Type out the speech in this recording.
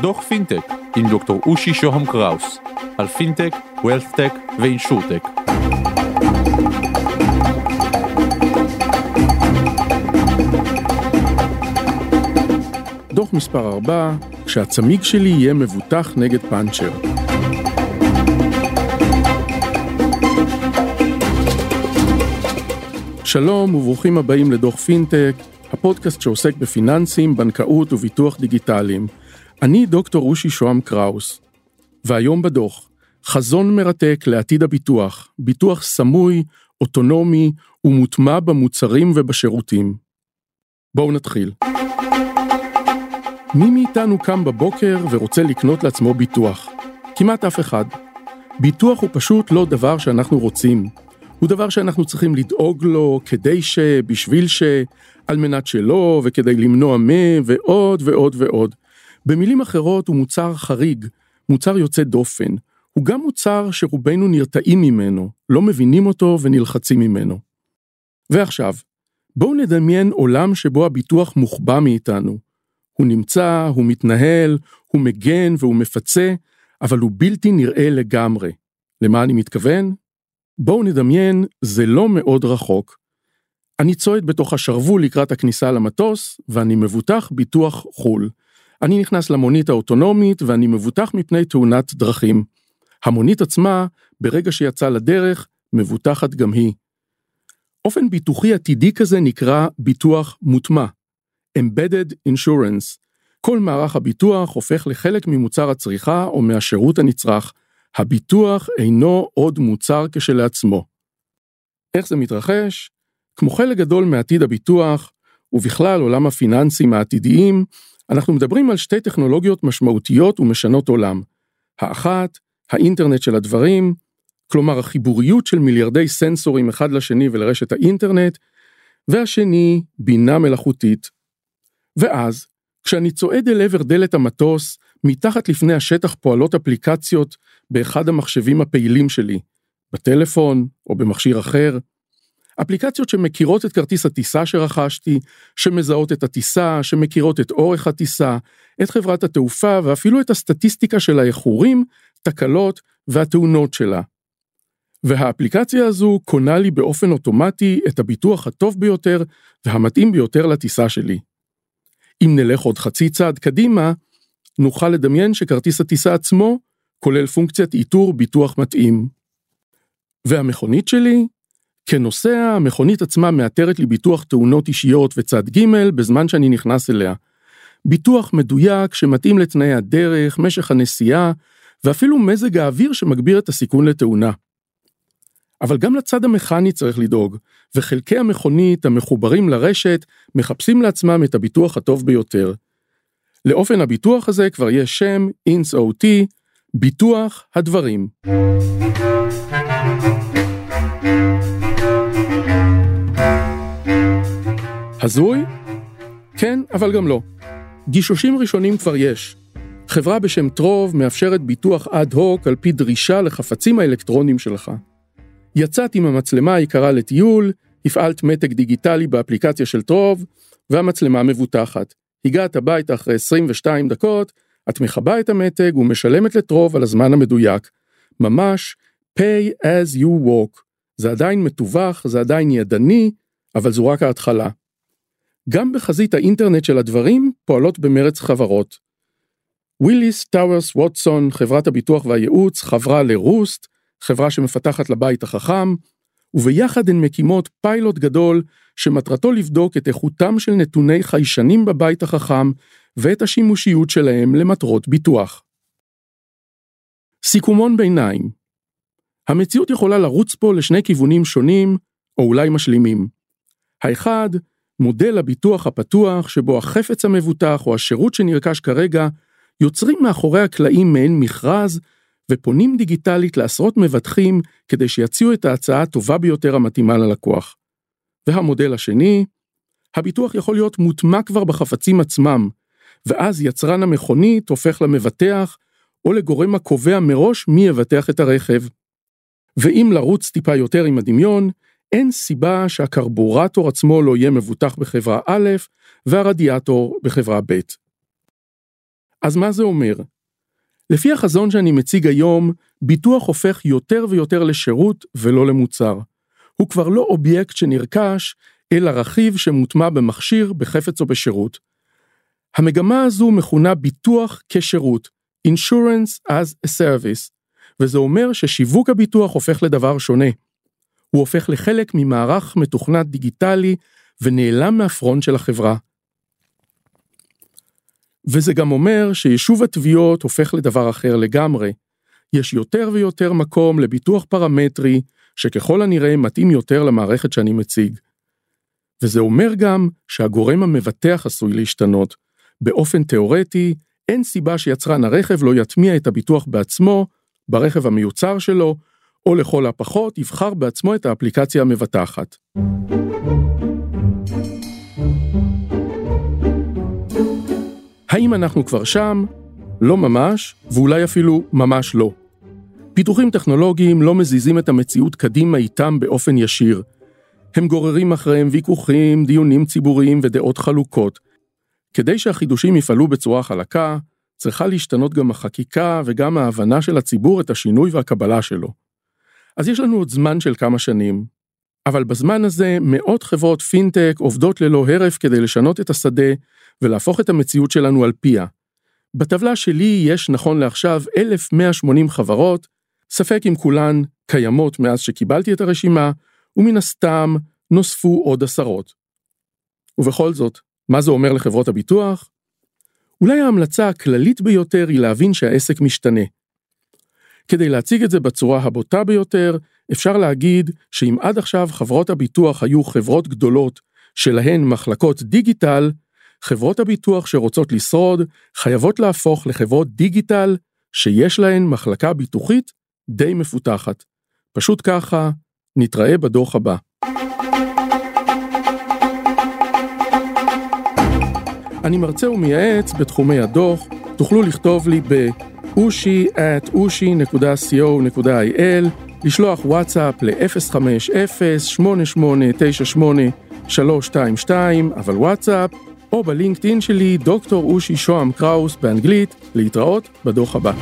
דוח פינטק עם דוקטור אושי שוהם קראוס על פינטק, wealthtech ו insurtech. דוח מספר 4, שהצמיג שלי יהיה מבוטח נגד פאנצ'ר. שלום וברוכים הבאים לדוח פינטק, הפודקאסט שעוסק בפיננסים, בנקאות וביטוח דיגיטליים. אני דוקטור אושי שוהם קראוס, והיום בדוח, חזון מרתק לעתיד הביטוח, ביטוח סמוי, אוטונומי ומוטמע במוצרים ובשירותים. בואו נתחיל. מי מאיתנו קם בבוקר ורוצה לקנות לעצמו ביטוח? כמעט אף אחד. ביטוח הוא פשוט לא דבר שאנחנו רוצים. הוא דבר שאנחנו צריכים לדאוג לו כדי ש, בשביל ש, על מנת שלא, וכדי למנוע מ, ועוד ועוד ועוד. במילים אחרות הוא מוצר חריג, מוצר יוצא דופן. הוא גם מוצר שרובנו נרתעים ממנו, לא מבינים אותו ונלחצים ממנו. ועכשיו, בואו נדמיין עולם שבו הביטוח מוחבא מאיתנו. הוא נמצא, הוא מתנהל, הוא מגן והוא מפצה, אבל הוא בלתי נראה לגמרי. למה אני מתכוון? בואו נדמיין, זה לא מאוד רחוק. אני צועד בתוך השרוול לקראת הכניסה למטוס, ואני מבוטח ביטוח חו"ל. אני נכנס למונית האוטונומית ואני מבוטח מפני תאונת דרכים. המונית עצמה, ברגע שיצאה לדרך, מבוטחת גם היא. אופן ביטוחי עתידי כזה נקרא ביטוח מוטמע. Embedded Insurance. כל מערך הביטוח הופך לחלק ממוצר הצריכה או מהשירות הנצרך. הביטוח אינו עוד מוצר כשלעצמו. איך זה מתרחש? כמו חלק גדול מעתיד הביטוח, ובכלל עולם הפיננסים העתידיים, אנחנו מדברים על שתי טכנולוגיות משמעותיות ומשנות עולם. האחת, האינטרנט של הדברים, כלומר החיבוריות של מיליארדי סנסורים אחד לשני ולרשת האינטרנט, והשני, בינה מלאכותית. ואז, כשאני צועד אל עבר דלת המטוס, מתחת לפני השטח פועלות אפליקציות באחד המחשבים הפעילים שלי, בטלפון או במכשיר אחר, אפליקציות שמכירות את כרטיס הטיסה שרכשתי, שמזהות את הטיסה, שמכירות את אורך הטיסה, את חברת התעופה ואפילו את הסטטיסטיקה של האיחורים, תקלות והתאונות שלה. והאפליקציה הזו קונה לי באופן אוטומטי את הביטוח הטוב ביותר והמתאים ביותר לטיסה שלי. אם נלך עוד חצי צעד קדימה, נוכל לדמיין שכרטיס הטיסה עצמו כולל פונקציית איתור ביטוח מתאים. והמכונית שלי כנוסע, המכונית עצמה מאתרת לי ביטוח תאונות אישיות וצד ג' בזמן שאני נכנס אליה. ביטוח מדויק שמתאים לתנאי הדרך, משך הנסיעה, ואפילו מזג האוויר שמגביר את הסיכון לתאונה. אבל גם לצד המכני צריך לדאוג, וחלקי המכונית המחוברים לרשת מחפשים לעצמם את הביטוח הטוב ביותר. לאופן הביטוח הזה כבר יש שם, אינס OT, ביטוח הדברים. הזוי? כן, אבל גם לא. גישושים ראשונים כבר יש. חברה בשם טרוב מאפשרת ביטוח אד הוק על פי דרישה לחפצים האלקטרוניים שלך. יצאת עם המצלמה היקרה לטיול, הפעלת מתג דיגיטלי באפליקציה של טרוב, והמצלמה מבוטחת. הגעת הביתה אחרי 22 דקות, את מכבה את המתג ומשלמת לטרוב על הזמן המדויק. ממש pay as you walk. זה עדיין מתווך, זה עדיין ידני, אבל זו רק ההתחלה. גם בחזית האינטרנט של הדברים פועלות במרץ חברות. וויליס טאוורס ווטסון, חברת הביטוח והייעוץ, חברה לרוסט, חברה שמפתחת לבית החכם, וביחד הן מקימות פיילוט גדול שמטרתו לבדוק את איכותם של נתוני חיישנים בבית החכם ואת השימושיות שלהם למטרות ביטוח. סיכומון ביניים המציאות יכולה לרוץ פה לשני כיוונים שונים, או אולי משלימים. האחד, מודל הביטוח הפתוח שבו החפץ המבוטח או השירות שנרכש כרגע יוצרים מאחורי הקלעים מעין מכרז ופונים דיגיטלית לעשרות מבטחים כדי שיציעו את ההצעה הטובה ביותר המתאימה ללקוח. והמודל השני, הביטוח יכול להיות מוטמע כבר בחפצים עצמם, ואז יצרן המכונית הופך למבטח או לגורם הקובע מראש מי יבטח את הרכב. ואם לרוץ טיפה יותר עם הדמיון, אין סיבה שהקרבורטור עצמו לא יהיה מבוטח בחברה א', והרדיאטור בחברה ב'. אז מה זה אומר? לפי החזון שאני מציג היום, ביטוח הופך יותר ויותר לשירות ולא למוצר. הוא כבר לא אובייקט שנרכש, אלא רכיב שמוטמע במכשיר, בחפץ או בשירות. המגמה הזו מכונה ביטוח כשירות, Insurance as a Service, וזה אומר ששיווק הביטוח הופך לדבר שונה. הוא הופך לחלק ממערך מתוכנת דיגיטלי ונעלם מהפרונט של החברה. וזה גם אומר שיישוב התביעות הופך לדבר אחר לגמרי. יש יותר ויותר מקום לביטוח פרמטרי, שככל הנראה מתאים יותר למערכת שאני מציג. וזה אומר גם שהגורם המבטח עשוי להשתנות. באופן תאורטי, אין סיבה שיצרן הרכב לא יטמיע את הביטוח בעצמו, ברכב המיוצר שלו, או לכל הפחות יבחר בעצמו את האפליקציה המבטחת. האם אנחנו כבר שם? לא ממש, ואולי אפילו ממש לא. פיתוחים טכנולוגיים לא מזיזים את המציאות קדימה איתם באופן ישיר. הם גוררים אחריהם ויכוחים, דיונים ציבוריים ודעות חלוקות. כדי שהחידושים יפעלו בצורה חלקה, צריכה להשתנות גם החקיקה וגם ההבנה של הציבור את השינוי והקבלה שלו. אז יש לנו עוד זמן של כמה שנים, אבל בזמן הזה מאות חברות פינטק עובדות ללא הרף כדי לשנות את השדה ולהפוך את המציאות שלנו על פיה. בטבלה שלי יש נכון לעכשיו 1,180 חברות, ספק אם כולן קיימות מאז שקיבלתי את הרשימה, ומן הסתם נוספו עוד עשרות. ובכל זאת, מה זה אומר לחברות הביטוח? אולי ההמלצה הכללית ביותר היא להבין שהעסק משתנה. כדי להציג את זה בצורה הבוטה ביותר, אפשר להגיד שאם עד עכשיו חברות הביטוח היו חברות גדולות שלהן מחלקות דיגיטל, חברות הביטוח שרוצות לשרוד חייבות להפוך לחברות דיגיטל שיש להן מחלקה ביטוחית די מפותחת. פשוט ככה, נתראה בדוח הבא. אני מרצה ומייעץ בתחומי הדוח, תוכלו לכתוב לי ב-ushi at ushi.co.il, לשלוח וואטסאפ ל-050-8898-322, אבל וואטסאפ, או בלינקדאין שלי, דוקטור אושי שוהם קראוס באנגלית, להתראות בדוח הבא.